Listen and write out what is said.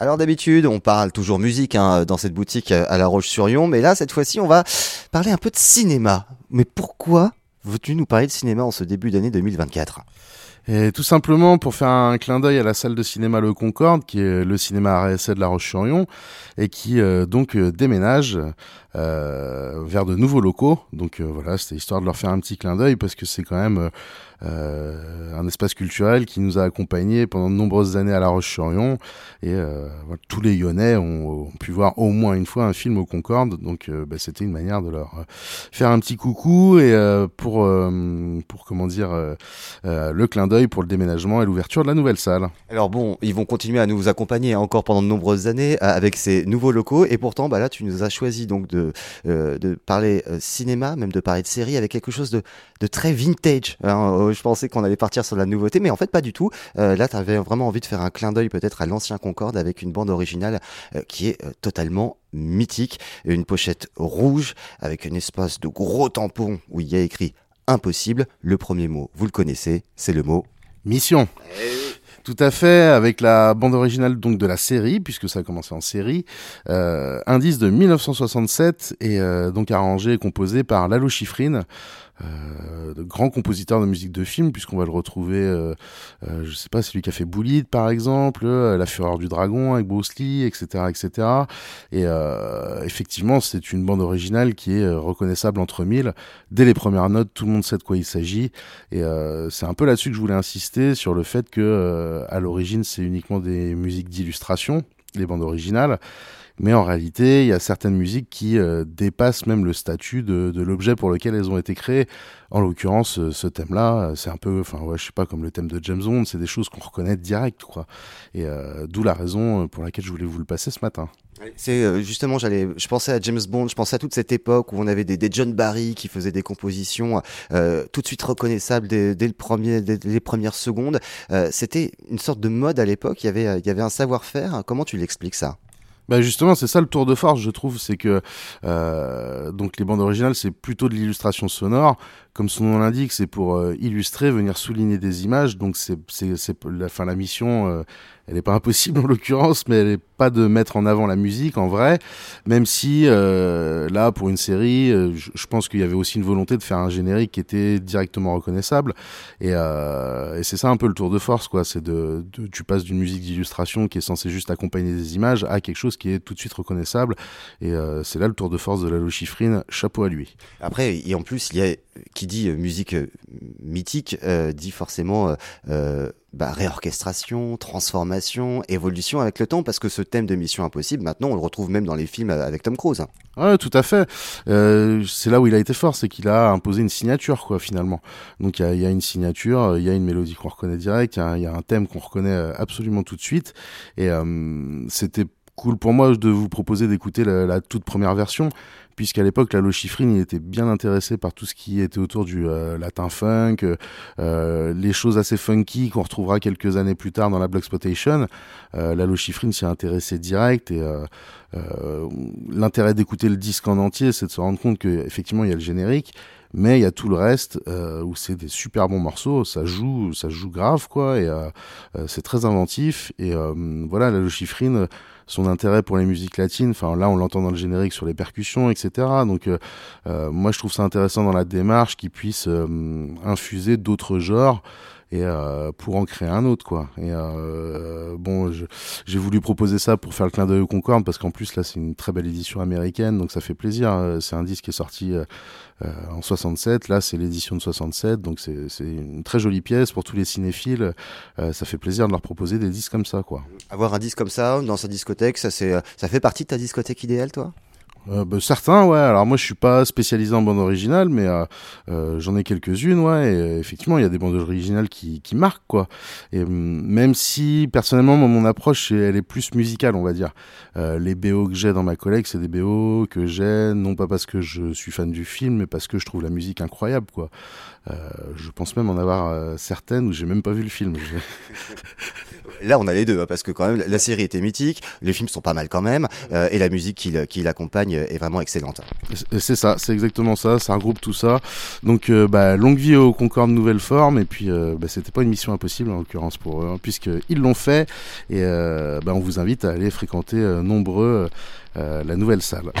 Alors d'habitude, on parle toujours musique hein, dans cette boutique à La Roche-sur-Yon, mais là, cette fois-ci, on va parler un peu de cinéma. Mais pourquoi veux-tu nous parler de cinéma en ce début d'année 2024 et tout simplement pour faire un clin d'œil à la salle de cinéma Le Concorde, qui est le cinéma RSA de La Roche-sur-Yon, et qui euh, donc euh, déménage euh, vers de nouveaux locaux. Donc voilà, c'était histoire de leur faire un petit clin d'œil parce que c'est quand même euh, un espace culturel qui nous a accompagnés pendant de nombreuses années à La Roche-sur-Yon. Et euh, voilà, tous les Lyonnais ont, pu voir au moins une fois un film au Concorde. Donc euh, bah, c'était une manière de leur faire un petit coucou et pour, pour comment dire, le clin d'œil pour le déménagement et l'ouverture de la nouvelle salle. Alors bon, ils vont continuer à nous accompagner encore pendant de nombreuses années avec ces nouveaux locaux. Et pourtant, bah là, tu nous as choisi donc de, de parler cinéma, même de parler de série avec quelque chose de, très vintage. Hein, je pensais qu'on allait partir sur la nouveauté, mais en fait pas du tout. Euh, là, tu avais vraiment envie de faire un clin d'œil peut-être à l'ancien Concorde avec une bande originale euh, qui est euh, totalement mythique. Une pochette rouge avec un espace de gros tampon où il y a écrit impossible. Le premier mot, vous le connaissez, c'est le mot mission. Eh Tout à fait, avec la bande originale donc de la série, puisque ça a commencé en série, euh, indice de 1967 et donc arrangé et composé par Lalo Schifrin. Euh, de grands compositeurs de musique de film, puisqu'on va le retrouver, euh, euh, je sais pas, celui qui a fait Bullitt par exemple, euh, La Fureur du Dragon avec Bruce Lee, etc., etc. Et effectivement, c'est une bande originale qui est reconnaissable entre mille. Dès les premières notes, tout le monde sait de quoi il s'agit. Et c'est un peu là-dessus que je voulais insister sur le fait que à l'origine, c'est uniquement des musiques d'illustration, les bandes originales. Mais en réalité, il y a certaines musiques qui euh, dépassent même le statut de, l'objet pour lequel elles ont été créées. En l'occurrence, euh, ce thème-là, c'est un peu, enfin, ouais, je sais pas, comme le thème de James Bond, c'est des choses qu'on reconnaît direct, quoi. Et euh, d'où la raison pour laquelle je voulais vous le passer ce matin. C'est justement, j'allais, je pensais à James Bond, je pensais à toute cette époque où on avait des, des John Barry qui faisaient des compositions euh, tout de suite reconnaissables dès, dès le premier, dès les premières secondes. Euh, C'était une sorte de mode à l'époque. Il y avait, il y avait un savoir-faire. Comment tu l'expliques ça? Bah justement, c'est ça le tour de force, je trouve, c'est que euh, donc les bandes originales, c'est plutôt de l'illustration sonore, comme son nom l'indique, c'est pour euh, illustrer, venir souligner des images. Donc c'est c'est c'est la fin la mission, euh, elle n'est pas impossible en l'occurrence, mais elle n'est pas de mettre en avant la musique en vrai, même si euh, là pour une série, euh, je, pense qu'il y avait aussi une volonté de faire un générique qui était directement reconnaissable. Et, euh, et c'est ça un peu le tour de force quoi, c'est de, de, tu passes d'une musique d'illustration qui est censée juste accompagner des images à quelque chose qui est tout de suite reconnaissable. Et euh, c'est là le tour de force de la Chiffrine, chapeau à lui. Après et en plus il y a qui dit euh, musique mythique dit forcément bah, réorchestration, transformation, évolution avec le temps, parce que ce thème de Mission Impossible, maintenant, on le retrouve même dans les films avec Tom Cruise. Ouais, tout à fait. Euh, c'est là où il a été fort, c'est qu'il a imposé une signature, quoi, finalement. Donc il y a, une signature, il y a une mélodie qu'on reconnaît direct, il y, y, a un thème qu'on reconnaît absolument tout de suite, et euh, c'était cool pour moi de vous proposer d'écouter la, toute première version puisqu'à l'époque, la Lochifrine, il était bien intéressé par tout ce qui était autour du euh, latin funk, euh, les choses assez funky qu'on retrouvera quelques années plus tard dans la Blaxploitation. Euh, la Lochifrine s'y est intéressé direct et euh, euh, l'intérêt d'écouter le disque en entier, c'est de se rendre compte qu'effectivement, il y a le générique, mais il y a tout le reste euh, où c'est des super bons morceaux, ça joue, ça joue grave quoi, et euh, c'est très inventif. Et euh, voilà, la Lochifrine, son intérêt pour les musiques latines. Enfin, là, on l'entend dans le générique sur les percussions, etc. Donc, euh, euh, moi, je trouve ça intéressant dans la démarche qu'il puisse euh, infuser d'autres genres et euh, pour en créer un autre quoi. Et euh, bon j'ai voulu proposer ça pour faire le clin d'œil au Concorde parce qu'en plus là c'est une très belle édition américaine donc ça fait plaisir. C'est un disque qui est sorti euh, en 67 là c'est l'édition de 67 donc c'est une très jolie pièce pour tous les cinéphiles. Euh, ça fait plaisir de leur proposer des disques comme ça quoi. Avoir un disque comme ça dans sa discothèque ça c'est ça fait partie de ta discothèque idéale toi? Euh, bah, certains, ouais. Alors moi, je suis pas spécialisé en bande originale, mais euh, euh j'en ai quelques-unes, ouais. Et euh, effectivement, il y a des bandes originales qui, qui marquent, quoi. Et hum, même si personnellement, mon approche, elle est plus musicale, on va dire. Euh, les BO que j'ai dans ma collègue, c'est des BO que j'ai non pas parce que je suis fan du film, mais parce que je trouve la musique incroyable, quoi. je pense même en avoir certaines où j'ai même pas vu le film. Là, on a les deux, hein, parce que quand même, la série était mythique, les films sont pas mal quand même, et la musique qui l'accompagne est vraiment excellente. C'est ça, c'est exactement ça, ça regroupe tout ça. Donc, euh, bah, longue vie au Concorde Nouvelle Forme, et puis euh, bah, c'était pas une mission impossible en l'occurrence pour eux, hein, puisqu'ils l'ont fait, et bah, on vous invite à aller fréquenter nombreux la nouvelle salle.